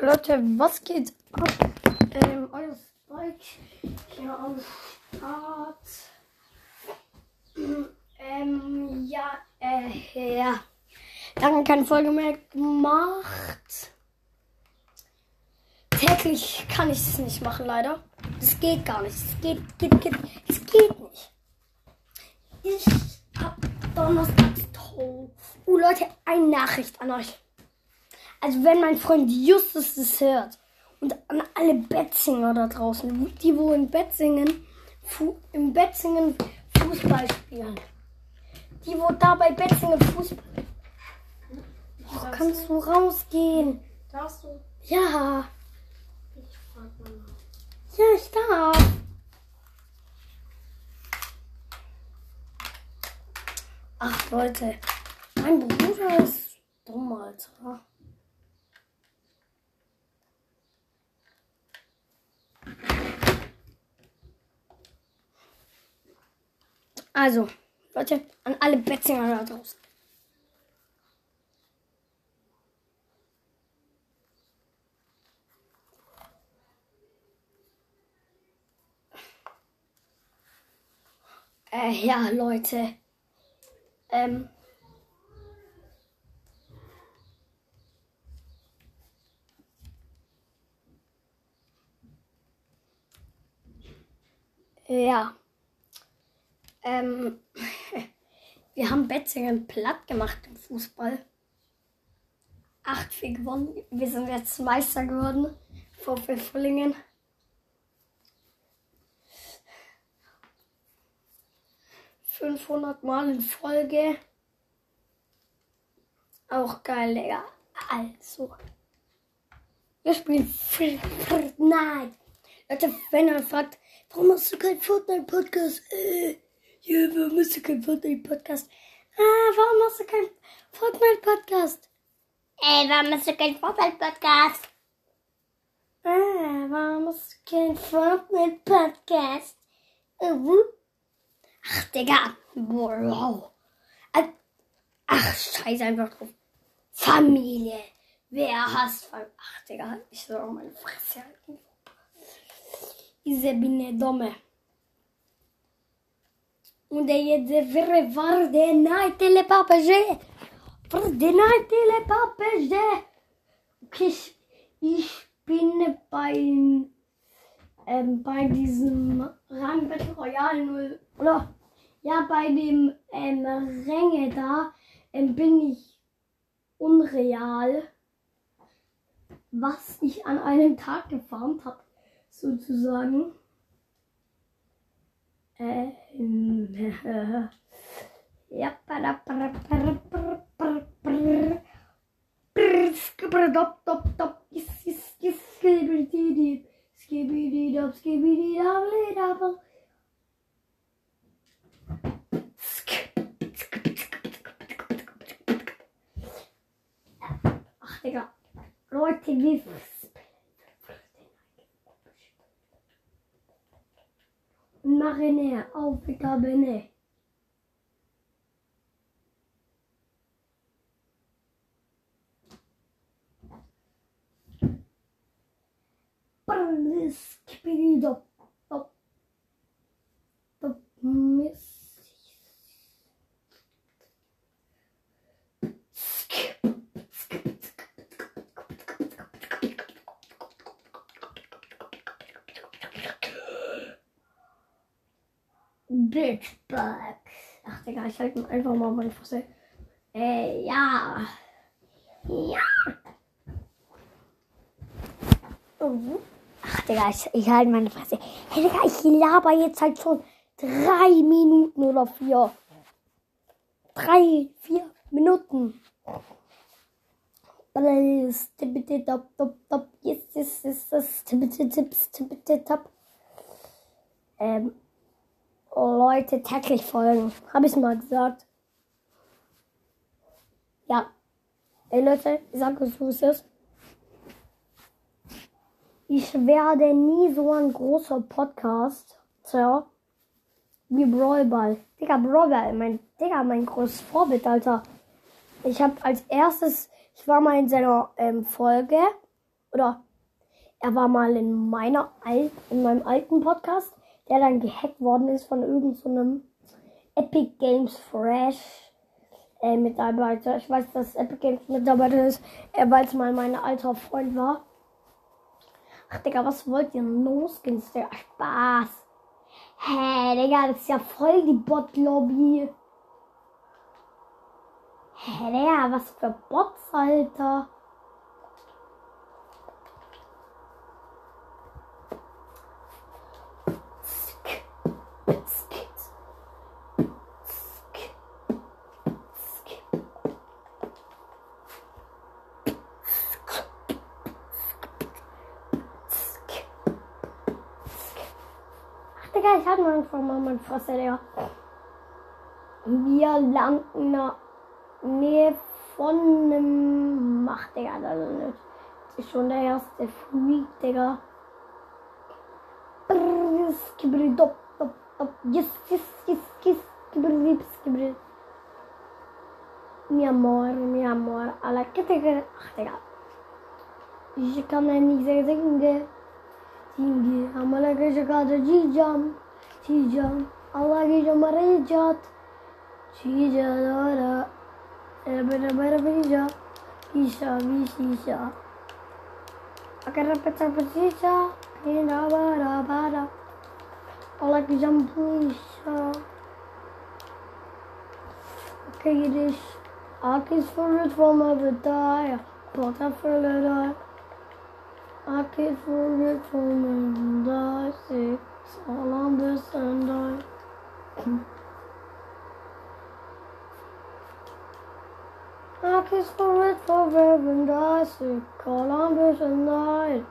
Leute, was geht ab? Ähm, euer Spike hier am Start. Ähm, ja, äh, ja. Lange keine Folge mehr gemacht. Täglich kann ich es nicht machen, leider. Das geht gar nicht. Es geht, geht, geht. Es geht nicht. Ich hab Donnerstags Oh, Leute, eine Nachricht an euch. Also wenn mein Freund Justus das hört und an alle Betzinger da draußen, die wo in Betzingen, Fu im Betzingen Fußball spielen. Die wo da bei Betzingen Fußball. Oh, kannst du rausgehen? Darfst du? Ja. Ich frag mal. Ja, ich darf. Ach Leute, mein Bruder ist dumm, Alter. Also, Leute, an alle Betzinger da draußen. Äh, ja, Leute. Ähm. Ja. Ähm, wir haben Betzingen platt gemacht im Fußball. 8-4 gewonnen. Wir sind jetzt Meister geworden. VfL Fullingen. Fünfhundert Mal in Folge. Auch geil, Digga. Also. Wir spielen Fortnite. Leute, wenn ihr fragt, warum hast du keinen Fortnite-Podcast? Äh, ja, warum hast du keinen Fortnite-Podcast? Ah, warum hast du keinen Fortnite-Podcast? Ey, warum hast du keinen Vorteil-Podcast? Ah, warum hast du keinen Fortnite-Podcast? Uh. Ach, Digga. Wow. Ach, Ach, scheiß einfach drauf. Familie. Wer hasst Familie? Ach, Digga, ich soll auch meine Fresse halten. Diese bin dumme. Und der jetzt wäre war der Night le Papage. War der Night le Papage. Okay, ich, ich bin bei, ähm, bei diesem Rang Battle Royale 0, oder? Ja, bei dem ähm, Ränge da ähm, bin ich unreal, was ich an einem Tag gefarmt habe, sozusagen. skibididop, skibididop, Ach, Digga. Leute, wie. Marinha oh, ao Vital Bené. Parles que pedido. Top. Top. Miss. Bitchbugs. Ach, Digga, ich halte einfach mal meine Fresse. Äh, ja. Ja. Ach, Digga, ich, ich halte meine Fresse. Hey, Digga, ich laber jetzt halt schon drei Minuten oder vier. Drei, vier Minuten. Yes. Yes, yes, yes. Tippity tips, tippity top. Ähm, Leute täglich folgen. Habe ich mal gesagt. Ja. Ey Leute, ich sag euch, wo es ist. Ich werde nie so ein großer Podcast Sir, wie Brawlball. Digga, Brawlball, mein, Digga, mein großes Vorbild, Alter. Ich habe als erstes, ich war mal in seiner ähm, Folge Oder er war mal in meiner in meinem alten Podcast, der dann gehackt worden ist von irgendeinem so Epic Games Fresh äh, Mitarbeiter. Ich weiß, dass Epic Games Mitarbeiter ist, äh, weil es mal mein alter Freund war. Ach, Digga, was wollt ihr? No-Skins, Digga. Spaß. Hä, Digga, das ist ja voll die Bot-Lobby. Hä, Digga, was für Bots, Alter. Digga, ich hatte mal einfach mal meine Fresse, Digga. Wir landen in der Nähe von einem. Mach, Digga, ist nicht. Das ist schon der erste Freak, Digga. Brrr, skibri. Yes, yes, yes, yes. Mi amor, mi amor. Alla que te Ach, Digga. Ich kann ja nicht sehr singen. yenge amana gece kalacağım çiğeceğim Allah gece arayacak çiğeceğim ara beraber beraber İşa bir işa अगर पचा पचीसा हेरा बारा बारा ओला की जंपीसा Okay, it is. I can swim it from a bedaya. Not a full I can't forget from and I say, all on this and I. I kiss for it forever Columbus and I.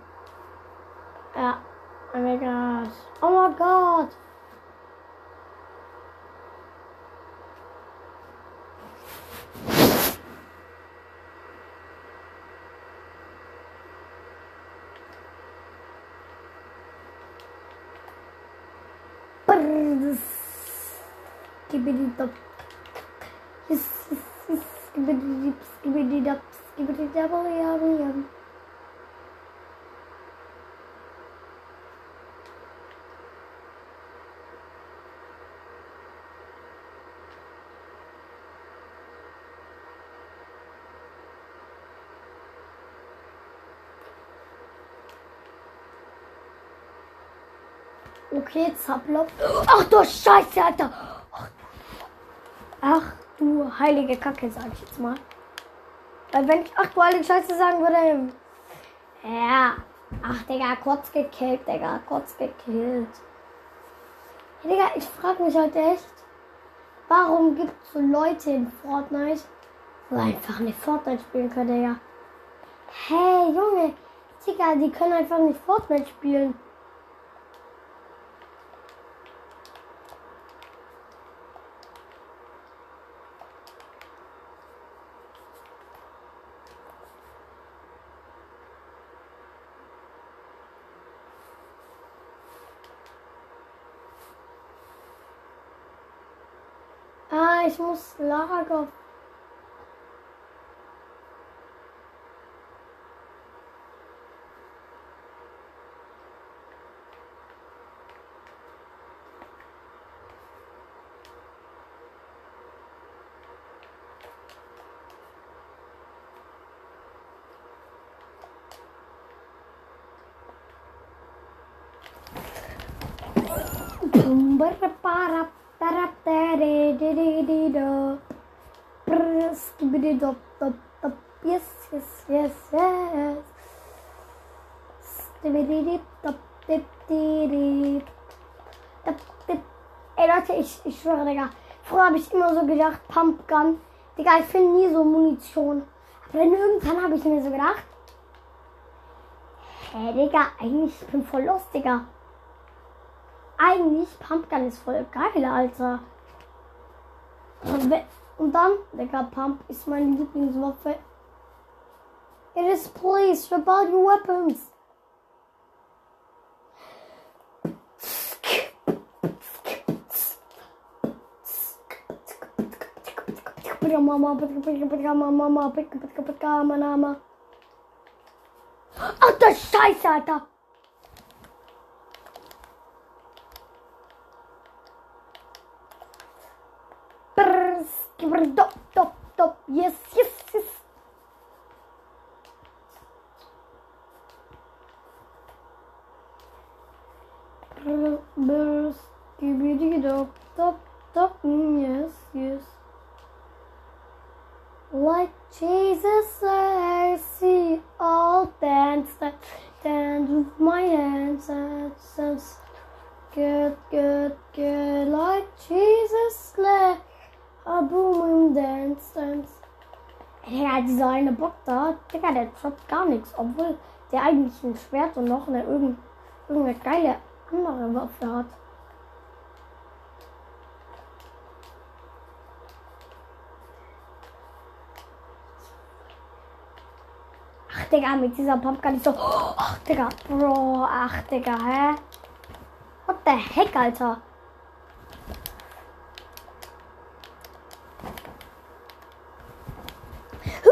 Ah, oh my gosh. Oh my god. Brrr, Skibidi dop. Yes, yes, yes. Skibidi dip, skibidi skibidi. Okay, Zapplop. Ach du Scheiße, Alter. Ach du heilige Kacke, sag ich jetzt mal. Weil wenn ich ach du heilige Scheiße sagen würde. Ja. Ach, Digga, kurz gekillt, Digga. Kurz gekillt. Ja, Digga, ich frag mich halt echt, warum gibt es so Leute in Fortnite, wo einfach nicht Fortnite spielen können, Digga. Hey, Junge. Digga, die können einfach nicht Fortnite spielen. muss Lager. Sumber para Yes, yes, yes, yes. Ey Leute, ich, ich schwöre, Digga. Früher habe ich immer so gedacht, Pumpgun. Digga, ich finde nie so Munition. Aber dann irgendwann habe ich mir so gedacht, hä, Digga, eigentlich ich voll los, Digga. Eigentlich, Pumpgun ist voll geil, Alter. Und, dann, Digga, Pump ist meine Lieblingswaffe. It is please, rebel your weapons. Ach, der Scheiße, Alter. Droppt gar nichts, obwohl der eigentlich ein Schwert und noch eine irgend, irgendeine geile andere Waffe hat. Ach, Digga, mit dieser Pumpgun ist so. Ach, Digga, Bro, ach, Digga, hä? What the heck, Alter?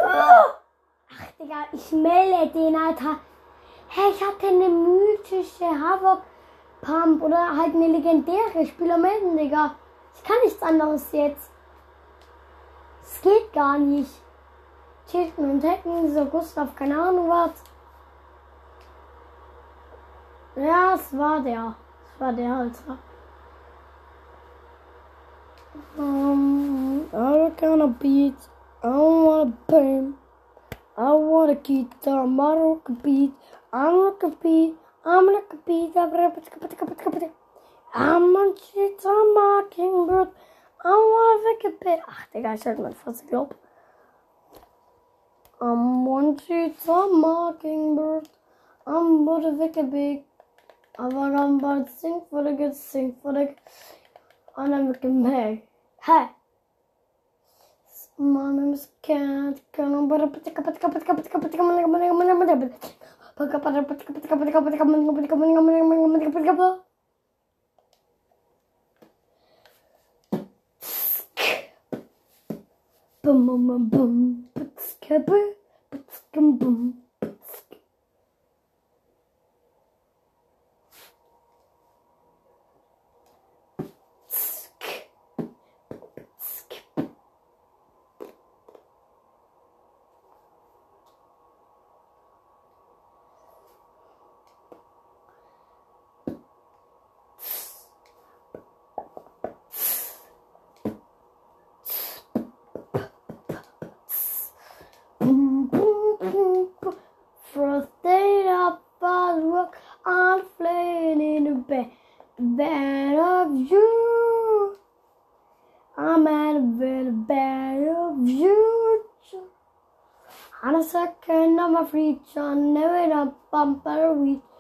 Ach, Digga, ich melde den, Alter. Hey, ich hatte eine mythische Havok Pump oder halt eine legendäre Spieler melden, Digga. Ich kann nichts anderes jetzt. Es geht gar nicht. Tilten und Hacken, so Gustav, keine Ahnung was. Ja, es war der. Es war der, Alter. Um, I gonna beat. I don't wanna pain. I wanna keep the I don't compete, I'm gonna compete, I'm gonna compete, I'm gonna compete, I'm gonna shit on my kingbird, I wanna compete. Ah, I think I shut my first globe. I'm one shit on my kingbird, I'm gonna make a big, I'm gonna sing for the good, sing for the good, I'm gonna make, hey. Mamamız cat kanım bara patika patika patika patika patika mana mana mana mana patika patika patika patika patika patika mana patika mana mana mana mana patika patika Bum bum bum bum, put skipper, put skim bum. of reach on never a bumper reach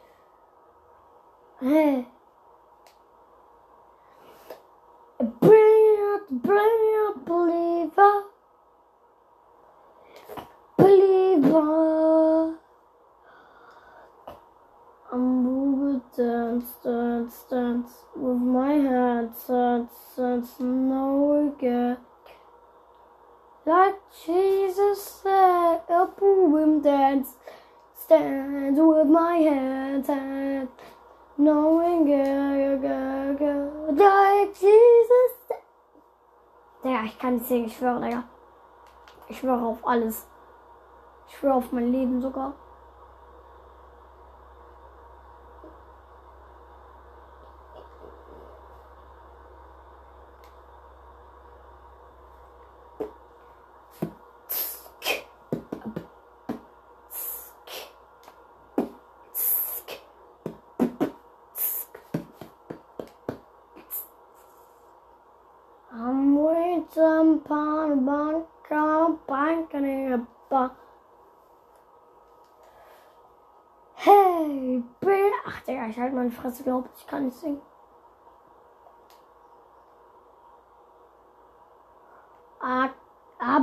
schwöre, Digga. Ich schwöre auf alles. Ich schwöre auf mein Leben sogar. I'm waiting upon a bunker, banking in a bar. Hey, Bill. Ach, Digga, ich halte meine Fresse, glaub ich, kann nicht singen. I, I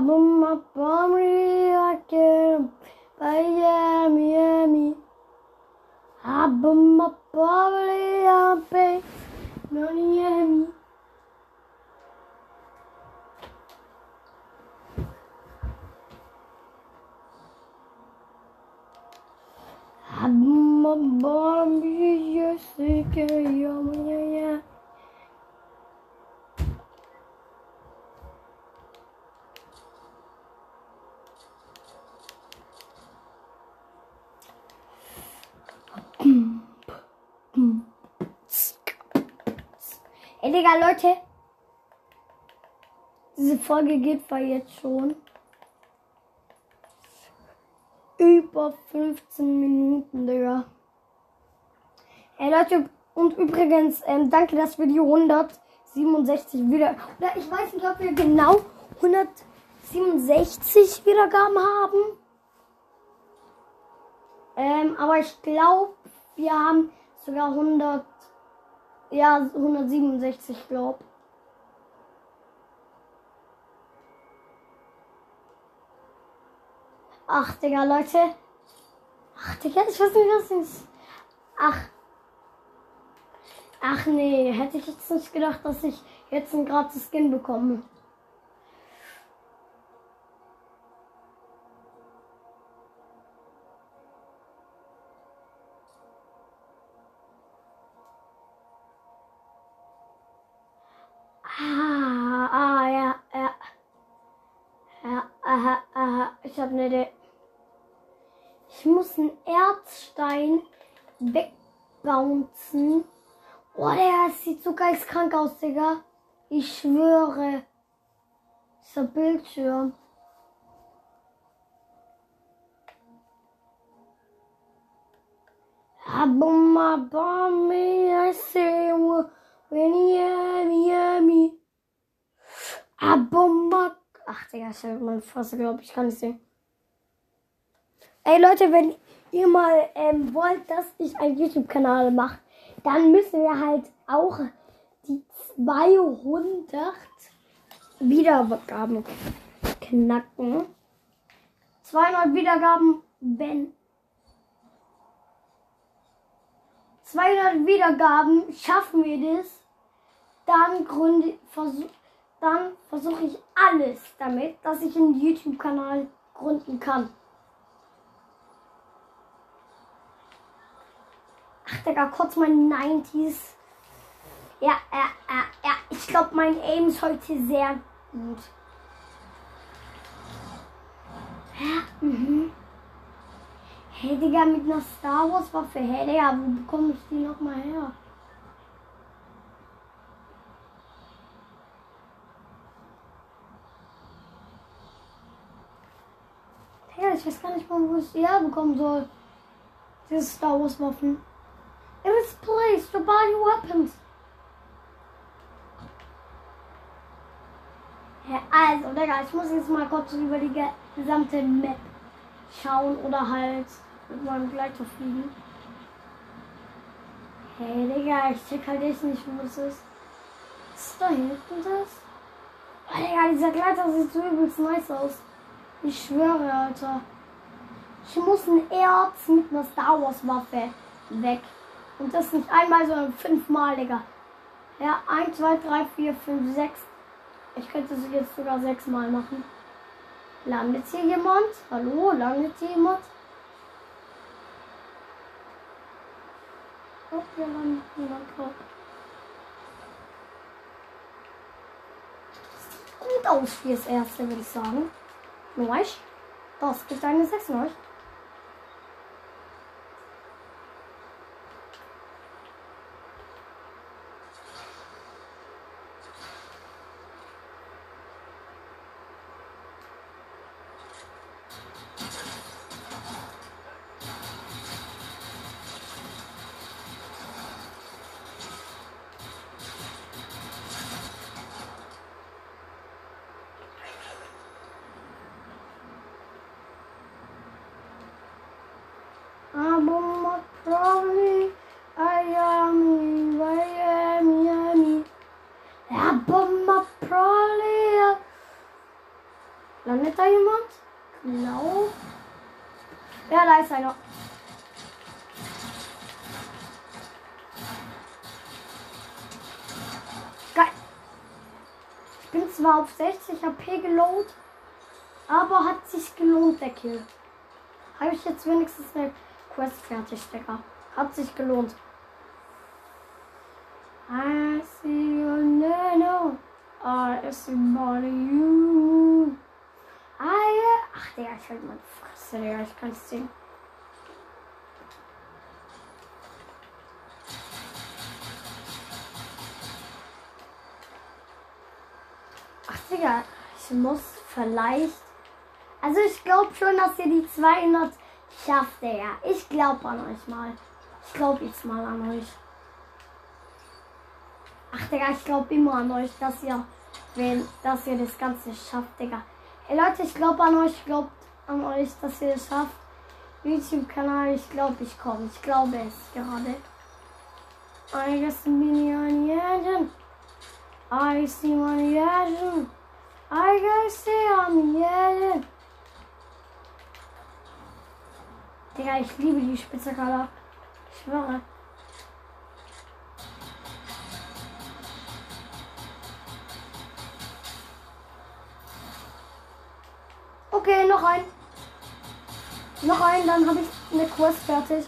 Digga, Leute. Diese Folge geht zwar jetzt schon über 15 Minuten, Digga. Ey, Leute, und übrigens, ähm, danke, dass wir die 167 wieder. Oder ich weiß nicht, ob wir genau 167 Wiedergaben haben. Ähm, aber ich glaube, wir haben sogar 100. Ja, 167, glaub. Ach, Digga, Leute. Ach, Digga, ich weiß nicht, was ist. Ach. Ach nee, hätte ich jetzt nicht gedacht, dass ich jetzt einen gratis Skin bekomme. Wegbouncen. Oh, der sieht so geistkrank aus, Digga. Ich schwöre. Dieser Bildschirm. Abumabami, I say, when yummy, yummy. Abumab. Ach, Digga, ich hab meine Fresse, glaube ich, kann nicht sehen. Ey, Leute, wenn ihr mal ähm, wollt, dass ich einen YouTube-Kanal mache, dann müssen wir halt auch die 200 Wiedergaben knacken. 200 Wiedergaben, wenn 200 Wiedergaben schaffen wir das, dann gründe versuch, dann versuche ich alles damit, dass ich einen YouTube-Kanal gründen kann. Digga, kurz mein 90s. Ja, ja, ja, ja. Ich glaube, mein Aim ist heute sehr gut. Ja, mhm. Hey, Digga, mit einer Star Wars Waffe. Hey, Digga, wo bekomme ich die nochmal her? Digga, ich weiß gar nicht mal, wo ich die herbekommen soll. Diese Star Wars Waffen. It is place to buy weapons. Ja, also, Digga, ich muss jetzt mal kurz über die gesamte Map schauen oder halt mit meinem Gleiter fliegen. Hey, Digga, ich check halt echt nicht, wo es ist. Ist da hinten das? Oh, Digga, dieser Gleiter sieht so übelst nice aus. Ich schwöre, Alter. Ich muss ein Erz mit einer Star Wars Waffe weg. Und das nicht einmal, sondern fünfmal, Digga. Ja, 1, 2, 3, 4, 5, 6. Ich könnte es jetzt sogar sechsmal machen. Landet hier jemand? Hallo, landet hier jemand? Oh, hier landet jemand drauf. Gut aus fürs erste, würde ich sagen. Neusch. Das gibt eine 6 Neusch. Landet da jemand? Genau. Ja, da ist einer. Geil. Ich bin zwar auf 60 HP gelohnt, aber hat sich gelohnt, der Kill. Habe ich jetzt wenigstens eine Quest fertig, Digga. Hat sich gelohnt. I see you now. I see you. Digga, ich halt meine Fresse, Digga. Ich kann es sehen. Ach, Digga, ich muss vielleicht. Also, ich glaube schon, dass ihr die 200 schafft, Digga. Ich glaube an euch mal. Ich glaube jetzt mal an euch. Ach, Digga, ich glaube immer an euch, dass ihr, wenn, dass ihr das Ganze schafft, Digga. Ey, Leute, ich glaube an euch. Glaubt an euch, dass ihr es schafft. YouTube-Kanal, ich glaube, ich komme. Ich glaube es gerade. I guess me on jeden. I see one jeden. I guess see on jeden. Digga, ich liebe die Spitzerkader. Ich schwöre. Okay, noch ein. Noch ein, dann habe ich eine Quest fertig.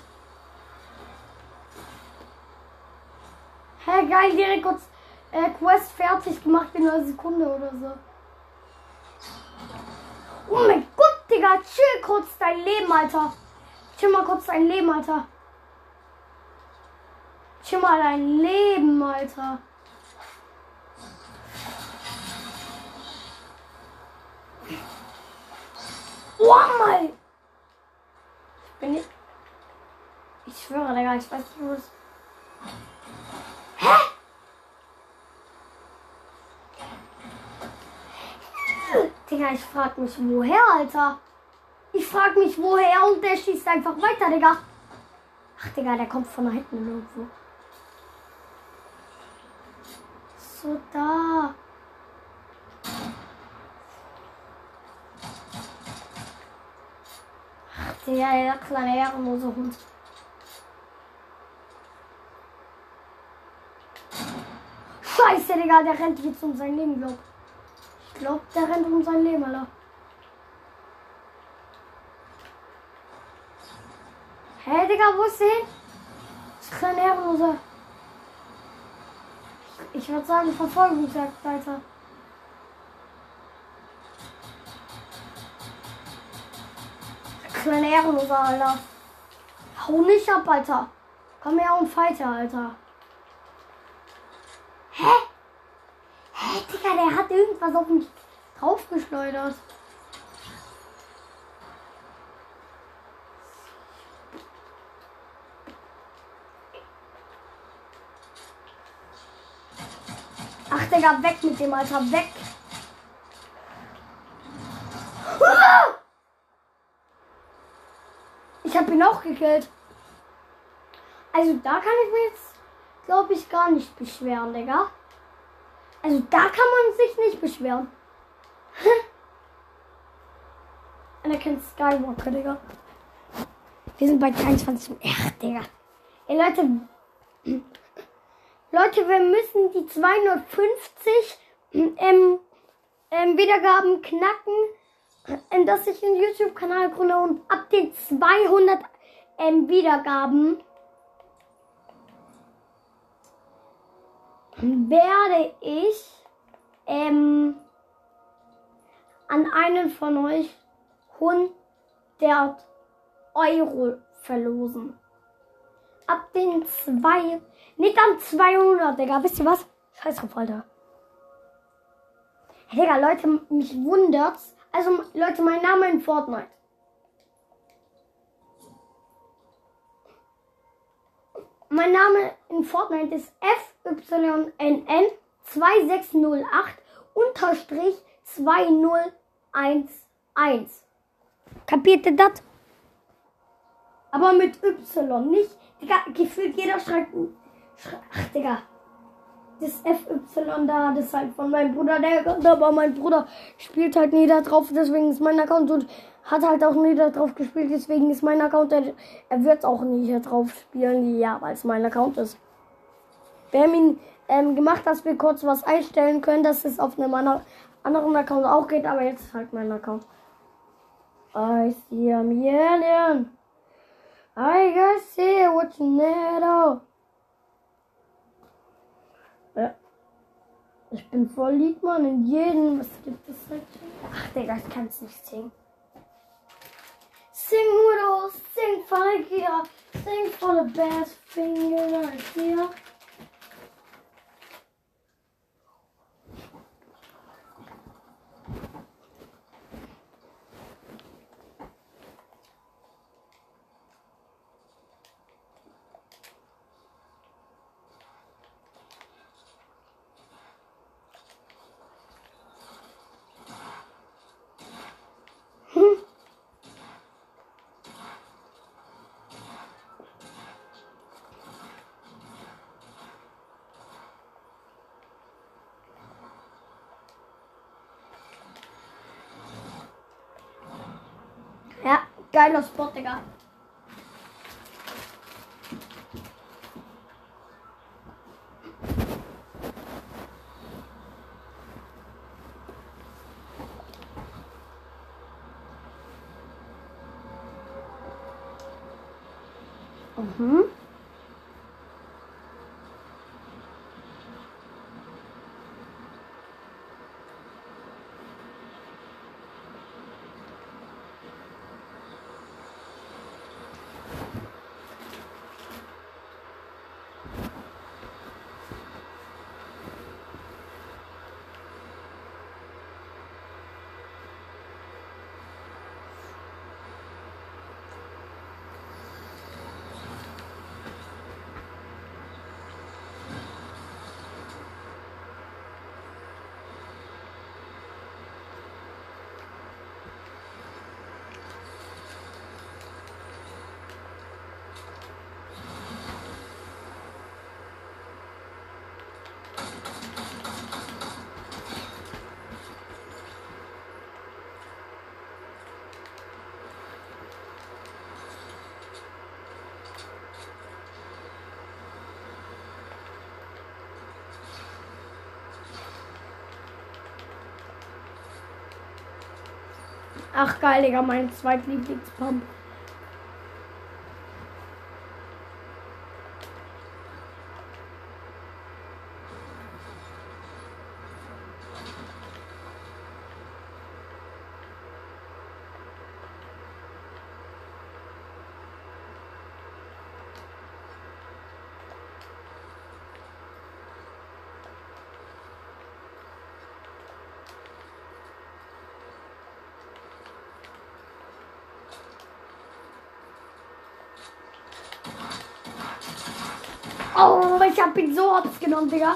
Hä, geil, direkt kurz äh, Quest fertig gemacht in einer Sekunde oder so. Oh mein Gott, Digga, chill kurz dein Leben, Alter. Chill mal kurz dein Leben, Alter. Chill mal dein Leben, Alter. Oh mein! Ich bin nicht. Ich schwöre, Digga, ich weiß nicht, wo es. Hä? Digga, ich frag mich woher, Alter. Ich frag mich woher und der schießt einfach weiter, Digga. Ach, Digga, der kommt von da hinten irgendwo. So, da. Der kleine ehrenlose Hund. Scheiße, Digga, der rennt jetzt um sein Leben, glaub. Ich glaub, der rennt um sein Leben, Alter. Hä, hey, Digga, wo ist der hin? Das kleine Ehrenlose. Ich, ich würde sagen, Verfolgungsjagd Kleine Ehrenlose, Alter. Hau nicht ab, Alter. Komm her und fighter, Alter. Hä? Hä, Digga, der hat irgendwas auf mich draufgeschleudert. Ach, Digga, weg mit dem, Alter, weg. Ich hab ihn auch gekillt. Also da kann ich mir jetzt, glaube ich, gar nicht beschweren, Digga. Also da kann man sich nicht beschweren. Anakin Skywalker, Digga. Wir sind bei 23. Ach, Digga. Ey, Leute. Leute, wir müssen die 250 ähm, ähm, Wiedergaben knacken, dass ich einen YouTube-Kanal gründe und ab den 200 ähm, Wiedergaben werde ich ähm, an einen von euch 100 Euro verlosen. Ab den zwei, nicht am 200, Digga. Wisst ihr was? Scheiß drauf, Alter. Digga, Leute, mich wundert's. Also, Leute, mein Name in Fortnite. Mein Name in Fortnite ist FYNN 2608 unterstrich 2011. Kapiert ihr das? Aber mit Y, nicht. Digga, gefühlt jeder schreibt. Ach, Digga. Das FY da, das ist halt von meinem Bruder, der aber mein Bruder spielt halt nie da drauf, deswegen ist mein Account und hat halt auch nie da drauf gespielt, deswegen ist mein Account, er, er wird auch nie hier drauf spielen, ja, weil es mein Account ist. Wir haben ihn ähm, gemacht, dass wir kurz was einstellen können, dass es auf einem anderen Account auch geht, aber jetzt ist halt mein Account. I see a million. I gotta see what's netto. Ich bin voll Liedmann in jedem. Was gibt es heute? Ach, Digga, ich kann's nicht singen. Sing with us, sing gear, sing for the best finger right here. Ja, geiler Spot, Digga. Mhm. Ach geil, Digga, mein zweitlieblingspump. Oh, ich hab ihn so hops genommen, Digga.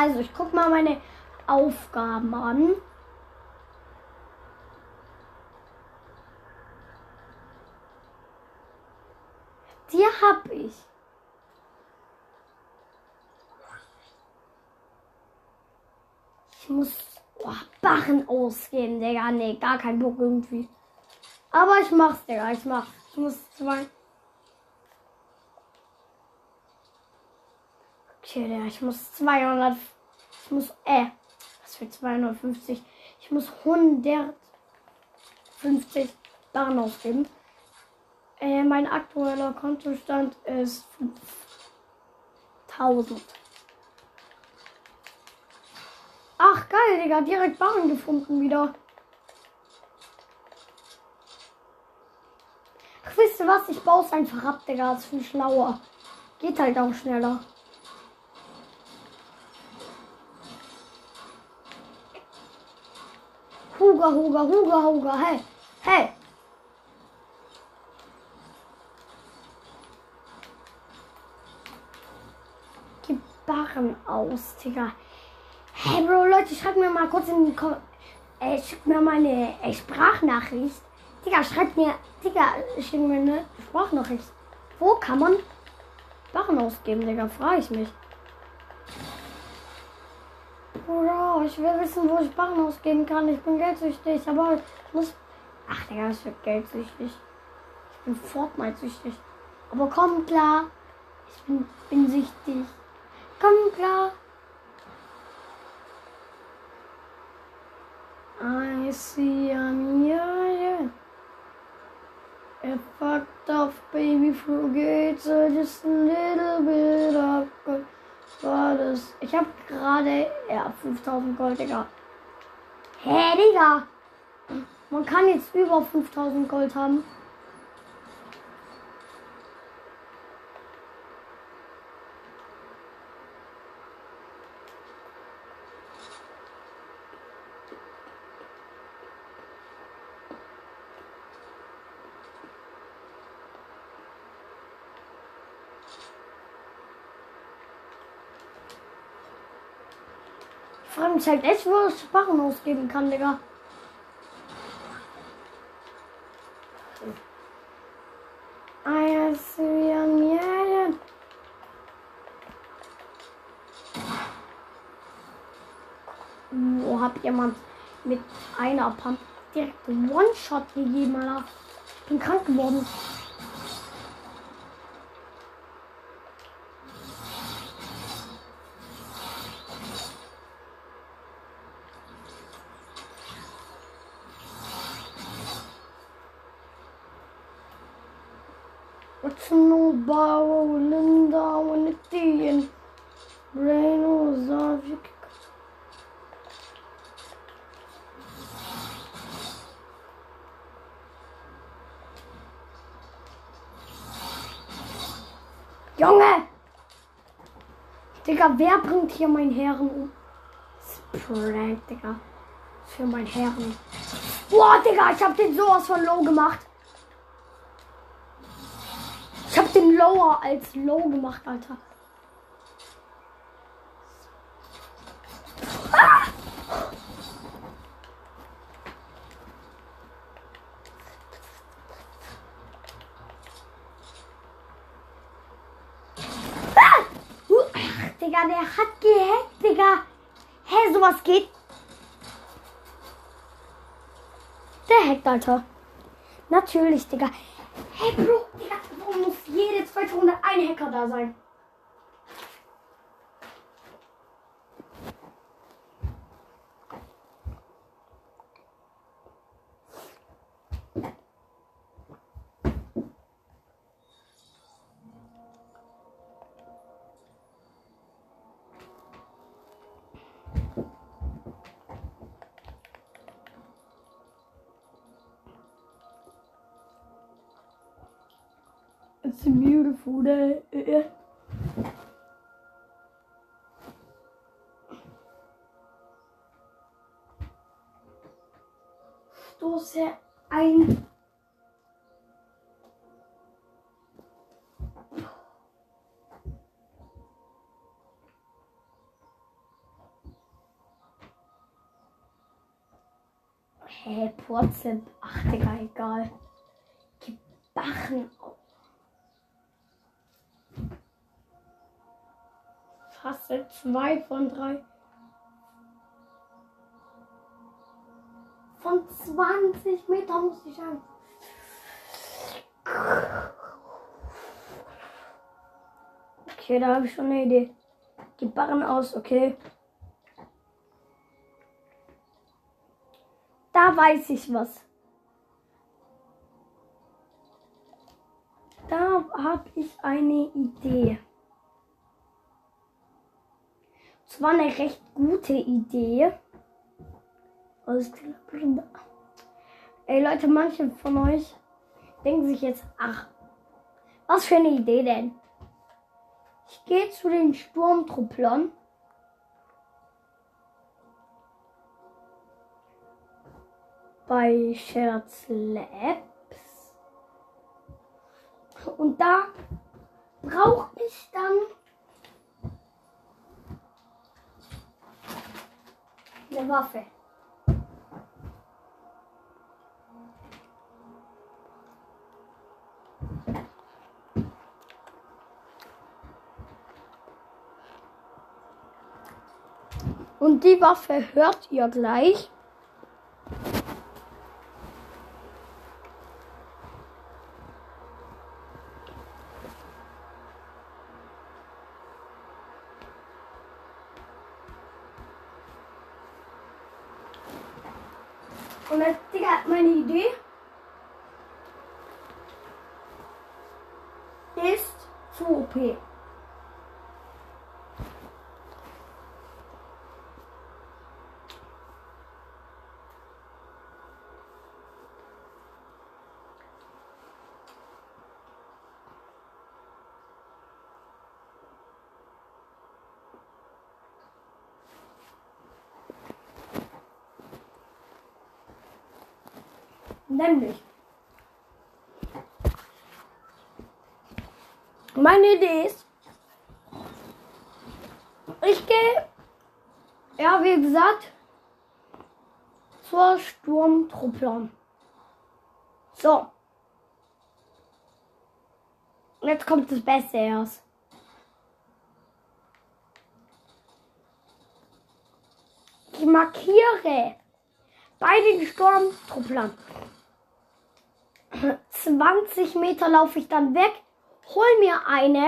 Also, ich guck mal meine Aufgaben an. Die hab ich. Ich muss oh, Barren ausgeben, Digga. Nee, gar kein Bock irgendwie. Aber ich mach's, Digga. Ich mach's. Ich muss zwei. Okay, ich muss 200. Ich muss, äh, was für 250? Ich muss 150 Barren ausgeben. Äh, mein aktueller Kontostand ist 5000. Ach, geil, Digga, direkt Barren gefunden wieder. Ach, wisst ihr was? Ich baue es einfach ab, Digga. Das ist viel schlauer. Geht halt auch schneller. Huga, Huga, Huga, Huga, hey, hey. Die Barren aus, Digga. Hey, Bro, Leute, schreibt mir mal kurz in die Kom äh, schickt mir mal eine äh, Sprachnachricht. Digga, schreibt mir, Digga, schickt mir eine Sprachnachricht. Wo kann man Barren ausgeben, Digga? Frage ich mich. Bro, ich will wissen, wo ich Barren ausgeben kann. Ich bin geldsüchtig, aber ich muss. Ach, Digga, ich bin geldsüchtig. Ich bin Fortnite-süchtig. Aber komm klar. Ich bin, bin süchtig. Komm klar. I see a million. A fucked up baby forgets just a little bit of. War das? Ich hab gerade ja 5000 Gold, Digga. Hä, Digga? Man kann jetzt über 5000 Gold haben. Mich halt echt, wo ich Barren ausgeben kann, Digga. See a million. Wo hat jemand mit einer Pump direkt One-Shot gegeben, Alter? Ich bin krank geworden. What's no bow, Linda, when it's the and rain was off. You can Junge! Digga, wer bringt hier meinen Herren um? Prank, Digga. Für meinen Herren. Boah, Digga, ich hab den sowas von low gemacht. Ich hab den lower als low gemacht, Alter. Ah! Ah! Uh, ach, Digga, der hat gehackt, Digga. Hä, sowas geht? Der hackt, Alter. Natürlich, Digga. Hey, Bro, Digga, warum muss jede zweite Runde ein Hacker da sein? A beautiful day. Stoße ein. Hä, hey, Porzen. Ach, Digga, egal. Gebachen. Fasse zwei von drei. Von 20 Meter muss ich sagen. Okay, da habe ich schon eine Idee. Die Barren aus, okay. Da weiß ich was. Da habe ich eine Idee. Es war eine recht gute Idee. Klar. Ey Leute, manche von euch denken sich jetzt, ach, was für eine Idee denn? Ich gehe zu den Sturmtrupplern. Bei Scherz Labs. Und da brauche ich dann Eine Waffe. Und die Waffe hört ihr gleich. Nämlich. Meine Idee ist, ich gehe, ja, wie gesagt, zur Sturmtruppe. So. Jetzt kommt das Beste erst. Ich markiere bei den Sturmtrupplern 20 Meter laufe ich dann weg, hol mir eine.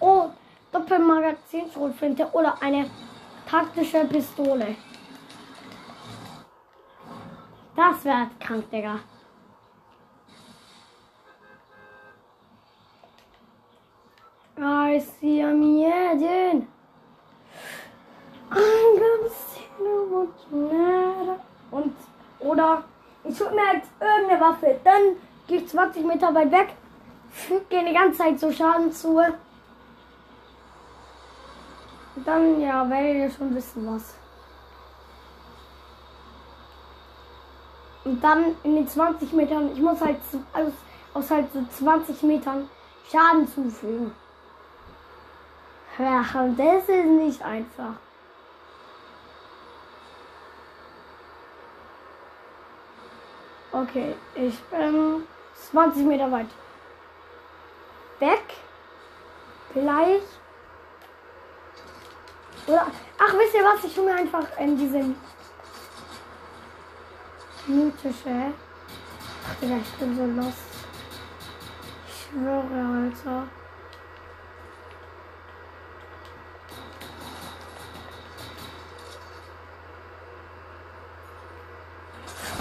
Oh, Doppelmagazin-Schrotflinte oder eine taktische Pistole. Das wäre krank, Digga. I see. I'm gonna see no one Und, oder ich hol mir jetzt irgendeine Waffe. Dann gehe ich 20 Meter weit weg, füge die ganze Zeit so Schaden zu. Und dann, ja, werdet ihr schon wissen, was. Und dann in den 20 Metern, ich muss halt aus, aus halt so 20 Metern Schaden zufügen. Ja, und das ist nicht einfach. Okay, ich bin 20 Meter weit. Weg. Gleich. Oder, ach, wisst ihr was? Ich hole mir einfach in diesen mythische. Ach, Digga, ich bin so lost. Ich schwöre, Alter.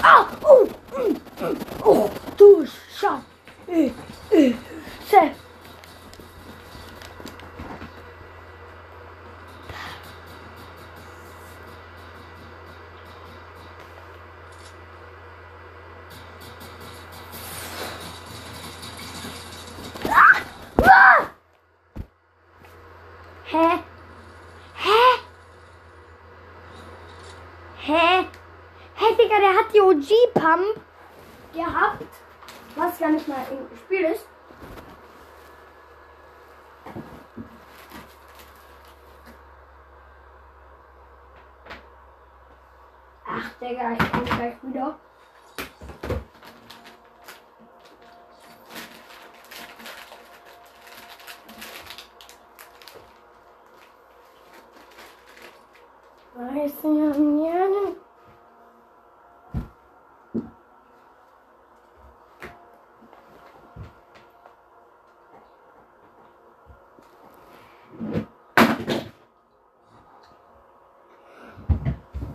Ah! Oh! Mm, mm, Oh! Du Scheiße! Äh, äh, Se. Ah! Ah! Hä? Hä? Hä? Hey Digga, OG-Pump gehabt, was ja nicht mal im Spiel ist. Ach Digga, ich komme gleich wieder. Weiß ja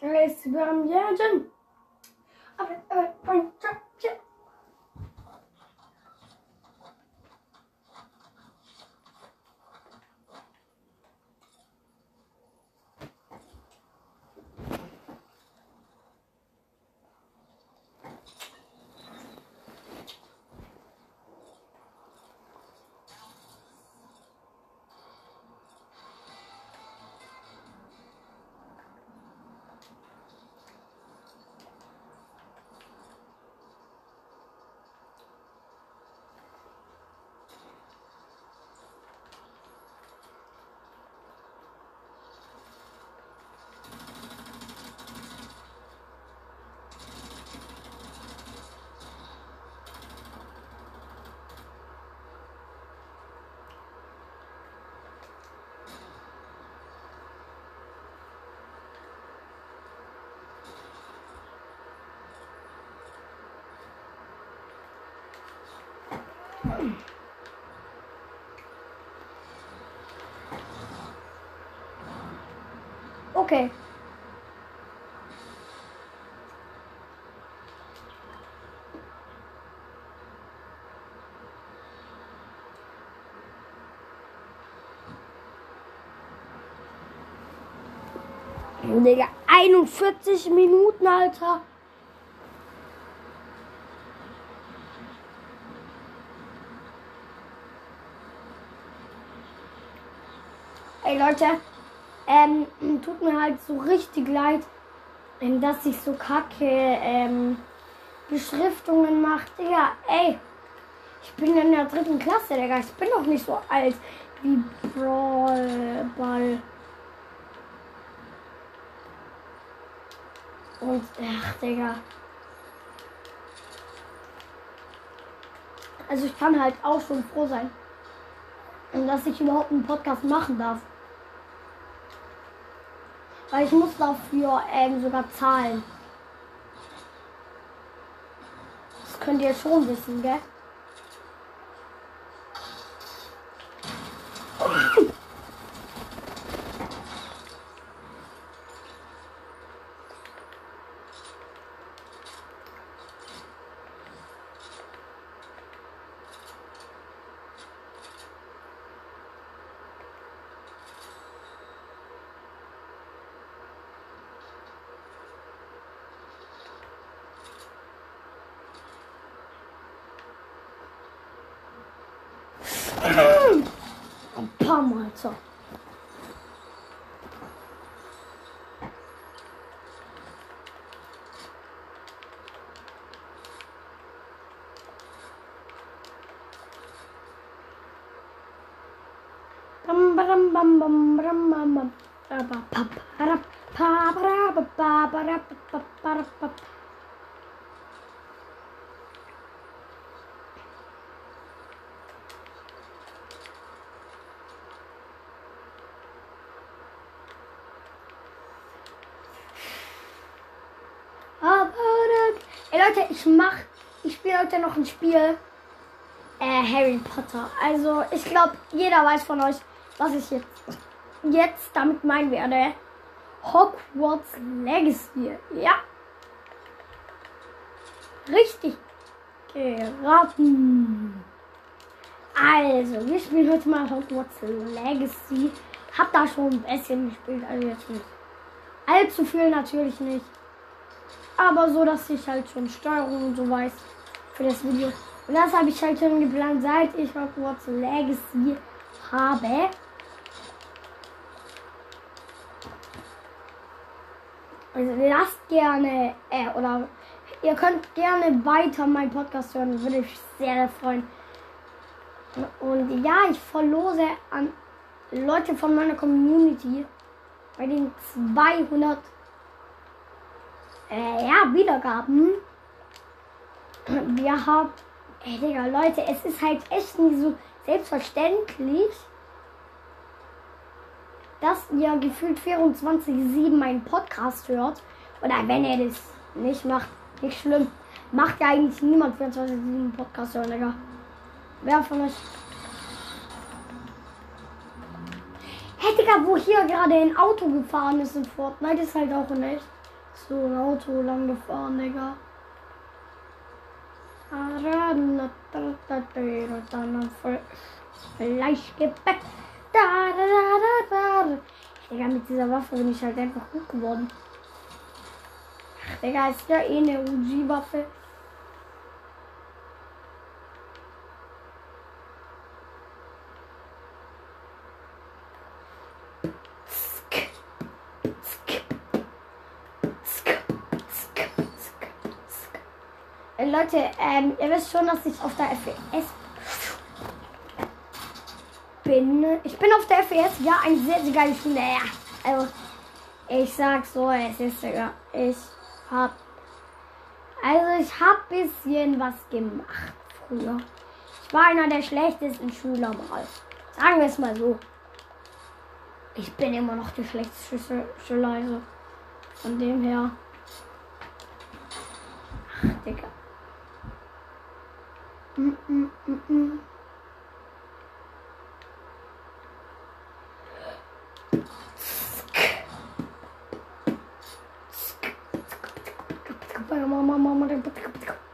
Es werden jeden. Aber, aber, aber, ja. Okay. Digga, 41 Minuten, Alter. Leute, ähm, tut mir halt so richtig leid, ähm, dass ich so kacke ähm, Beschriftungen mache. Digga, ey, ich bin in der dritten Klasse, Digga. Ich bin doch nicht so alt wie Brawl Ball. Und, ach, Digga. Also ich kann halt auch schon froh sein, dass ich überhaupt einen Podcast machen darf. Weil ich muss dafür ähm, sogar zahlen. Das könnt ihr schon wissen, gell? Ein paar Leute, ich mach, ich spiele heute noch ein Spiel. Äh, Harry Potter. Also ich glaube, jeder weiß von euch, was ich jetzt, jetzt damit meinen werde. Hogwarts Legacy. Ja. Richtig geraten. Also, wir spielen heute mal Hogwarts Legacy. Hab da schon ein bisschen gespielt, also jetzt nicht. Allzu viel natürlich nicht. Aber so, dass ich halt schon Steuerung und so weiß für das Video. Und das habe ich halt schon geplant, seit ich Hogwarts Legacy habe. Also lasst gerne, äh, oder ihr könnt gerne weiter meinen Podcast hören, würde ich sehr freuen. Und ja, ich verlose an Leute von meiner Community bei den 200 äh, ja, Wiedergaben. Wir haben, ey Digga, Leute, es ist halt echt nicht so selbstverständlich, dass ihr gefühlt 24-7 meinen Podcast hört. Oder wenn ihr das nicht macht, nicht schlimm. Macht ja eigentlich niemand 24-7 Podcast hören, Digga. Wer von euch? Hey, Digga, wo hier gerade ein Auto gefahren ist in Fortnite, ist halt auch in echt so ein Auto lang gefahren, Digga. Fleischgebäck. Digga, mit dieser Waffe bin ich halt einfach gut geworden. Ach, Digga, ist ja eh eine UG-Waffe. Leute, ähm, ihr wisst schon, dass ich auf der FES bin. Ich bin auf der FES, ja, ein sehr, sehr geiles Schule. Ja, also, ich sag so, es ist, ja, ich hab, also ich hab bisschen was gemacht früher. Ich war einer der schlechtesten Schüler mal. Sagen wir es mal so. Ich bin immer noch der schlechteste Schüler, also von dem her. Ach, Digga. うんうん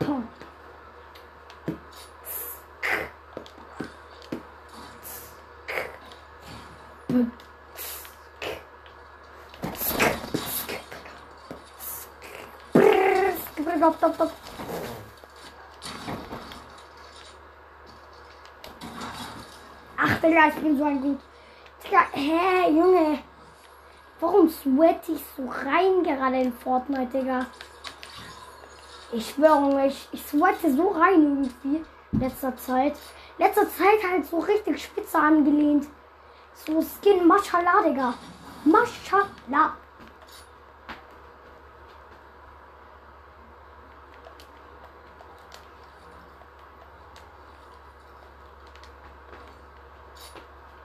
パン。Digga, ich bin so ein gut. Digga, hä, Junge. Warum sweat ich so rein gerade in Fortnite, Digga? Ich schwöre, ich, ich sweate so rein irgendwie. Letzter Zeit. Letzter Zeit halt so richtig spitze angelehnt. So Skin Mashallah, Digga. Mashallah.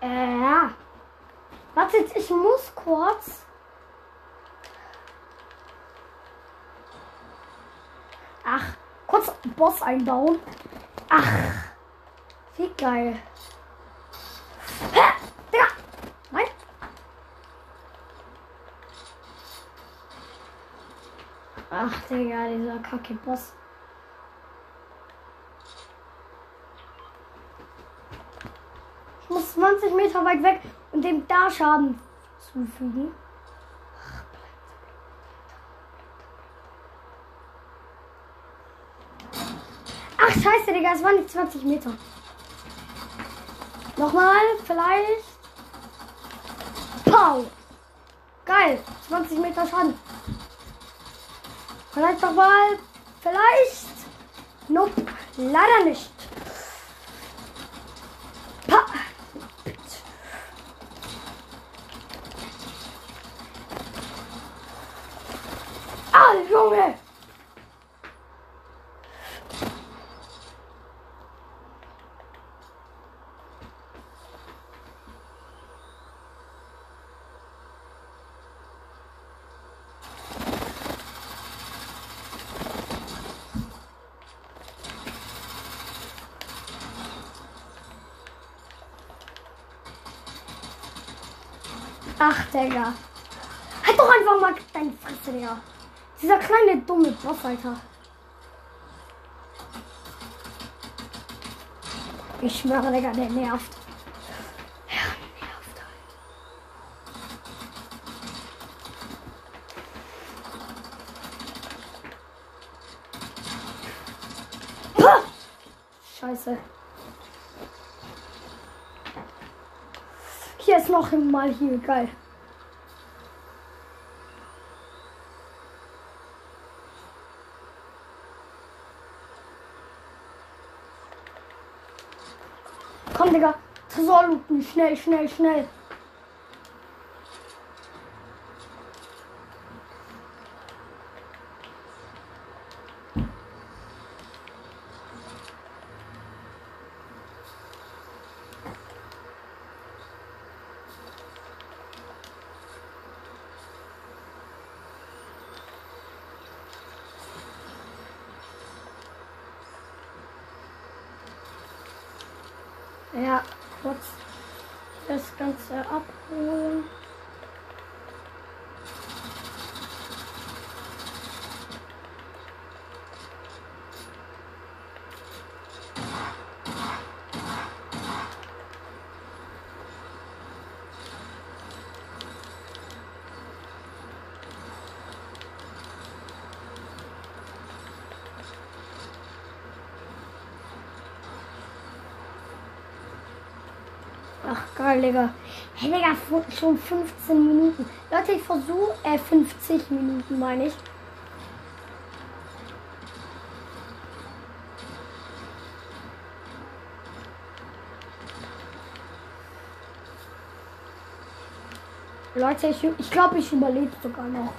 Äh, ja. Wartet, ich muss kurz. Ach, kurz Boss einbauen. Ach, wie geil. Hä? Digga! Nein. Ach, Digga, dieser kacke Boss. Ich muss 20 Meter weit weg und dem da Schaden zufügen. Scheiße, Digga, es waren nicht 20 Meter. Nochmal, vielleicht. Pow! Geil, 20 Meter Schaden. Vielleicht nochmal. Vielleicht. Nope, leider nicht. Pa. Ah, Junge! Ach, Digga. Halt doch einfach mal deine Fresse, Digga. Dieser kleine dumme Boss, Alter. Ich schwöre, Digga, der nervt. Ja, nervt halt. Pah! Scheiße. Hier ist noch mal hier, geil. Digga. Tresor looten. Schnell, schnell, schnell. Ja, kurz das Ganze abholen. Geil, Digga. Hey, Digga, schon 15 Minuten. Leute, ich versuche, äh, 50 Minuten meine ich. Leute, ich, ich glaube, ich überlebe sogar noch.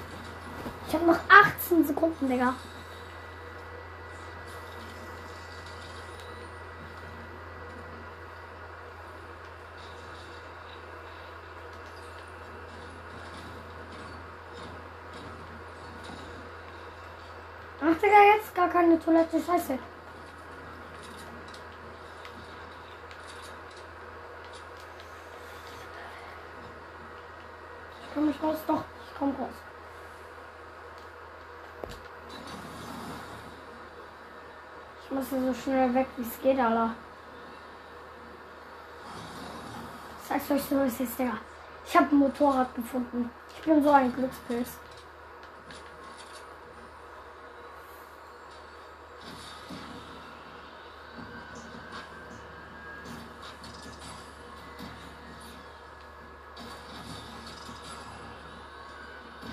Ich habe noch 18 Sekunden, Digga. Ach, Digga, keine Toilette. Scheiße. Ich komm nicht raus. Doch, ich komm raus. Ich muss hier so schnell weg, wie es geht, Alter. Sag's euch so, wie es ist, Digga. Ich habe ein Motorrad gefunden. Ich bin so ein Glückspilz.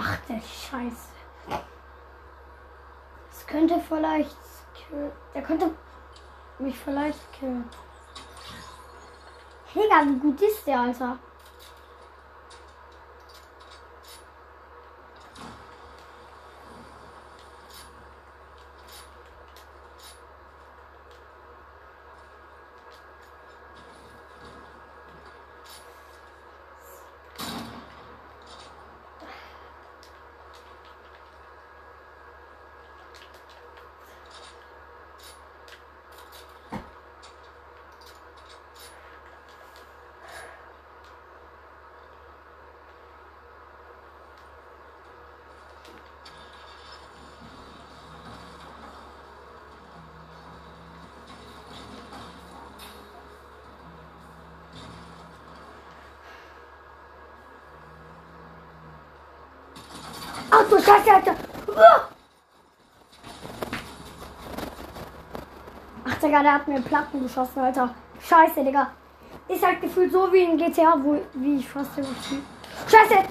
Ach, der Scheiße. Das könnte vielleicht. Der könnte mich vielleicht killen. Digga, wie gut ist der, Alter? Ach du Scheiße, Alter. Uah! Ach, Digga, der hat mir Platten geschossen, Alter. Scheiße, Digga. Ist halt gefühlt so wie in GTA, wo, wie ich fast spiele. Scheiße!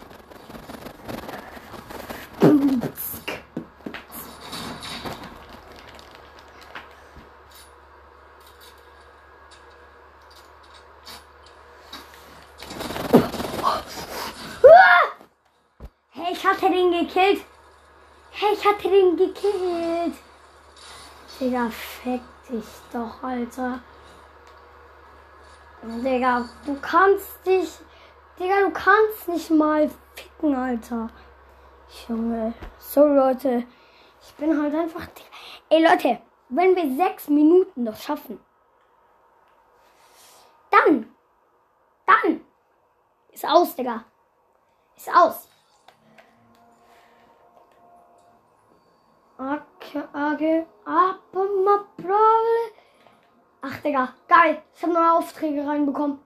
Hey, ich hatte den gekillt. Hey, ich hatte den gekillt. Digga, fick dich doch, Alter. Digga, du kannst dich. Digga, du kannst nicht mal ficken, Alter. Junge. So, Leute. Ich bin halt einfach. Ey, Leute, wenn wir sechs Minuten noch schaffen, dann. Dann. Ist aus, Digga. Ist aus. Okay, okay. Aber. Ach, Digga. Geil. Ich habe neue Aufträge reinbekommen.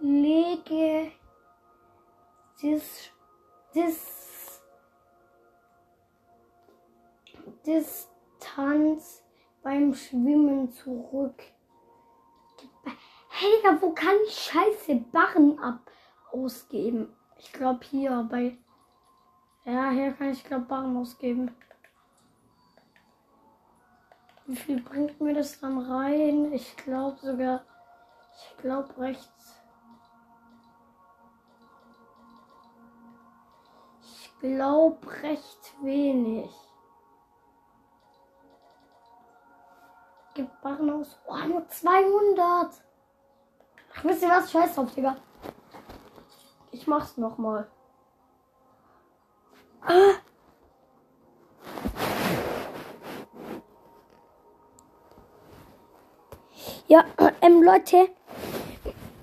Lege dis, dis, Distanz beim Schwimmen zurück. Hey, Digga, wo kann ich scheiße Barren ab ausgeben? Ich glaube hier bei. Ja, hier kann ich glaube Barren ausgeben. Wie viel bringt mir das dann rein? Ich glaube sogar. Ich glaube rechts. Ich glaube recht wenig. Gib Barren aus. Oh, nur 200. Ach, wisst ihr was? Scheiß drauf, Digga. Ich mach's nochmal. Ah. Ja, äh, ähm, Leute,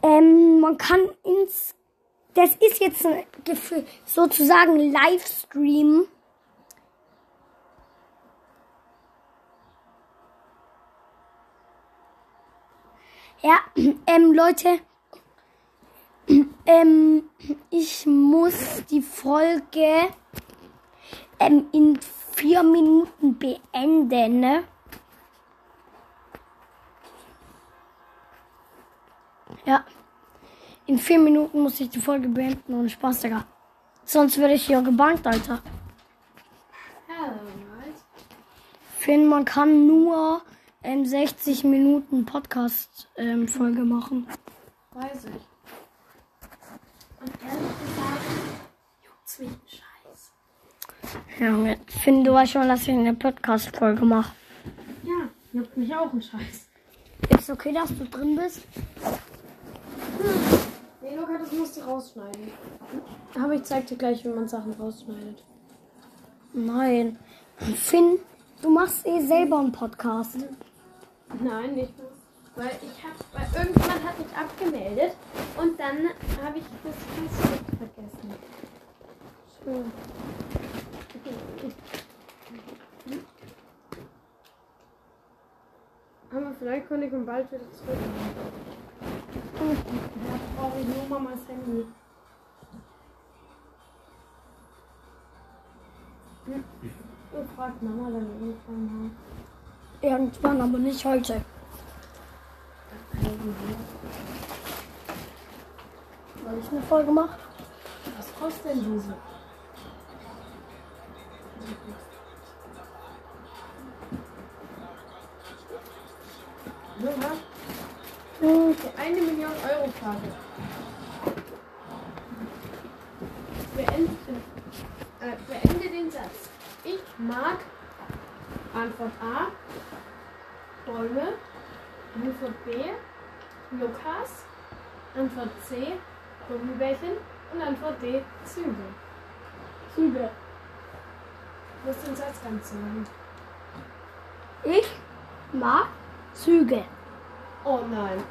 ähm, man kann ins, das ist jetzt ein Gefühl, sozusagen Livestream. Ja, ähm, Leute, ähm, ich muss die Folge ähm, in vier Minuten beenden. Ne? Ja, in vier Minuten muss ich die Folge beenden ohne Spaß, Digga. Sonst würde ich hier gebankt, Alter. Hello. Finn, man kann nur ähm, 60 Minuten Podcast-Folge machen. Weiß ich. Und ehrlich gesagt, juckt's mich ein Scheiß. Junge, Finn, du weißt schon, dass ich eine Podcast-Folge mache. Ja, juckt mich auch ein Scheiß. Ist okay, dass du drin bist? Nee, Luca, das musst du rausschneiden. Aber ich zeig dir gleich, wie man Sachen rausschneidet. Nein. Finn, du machst eh selber einen Podcast. Nein, nicht mehr. Weil ich hab, weil irgendjemand hat mich abgemeldet und dann habe ich das Passwort vergessen. Schön. Aber vielleicht konnte ich ihn bald wieder zurück. Da brauche ich nur Mamas Handy. Ich frag Mama dann irgendwann mal. Irgendwann, aber nicht heute. Soll ich eine Folge machen? Was kostet denn diese? Junge, Hm, eine Million Euro Frage. Beende, äh, beende den Satz. Ich mag Antwort A Bäume, Antwort B Lukas, Antwort C Gummibärchen und Antwort D Züge. Züge. Du musst den Satz ganz sagen. Ich mag Züge. Oh nein.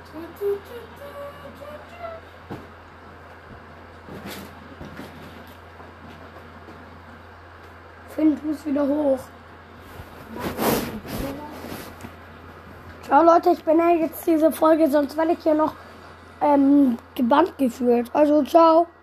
Finn, tu es wieder hoch. Ciao Leute, ich beende jetzt diese Folge, sonst werde ich hier noch ähm, gebannt gefühlt. Also ciao.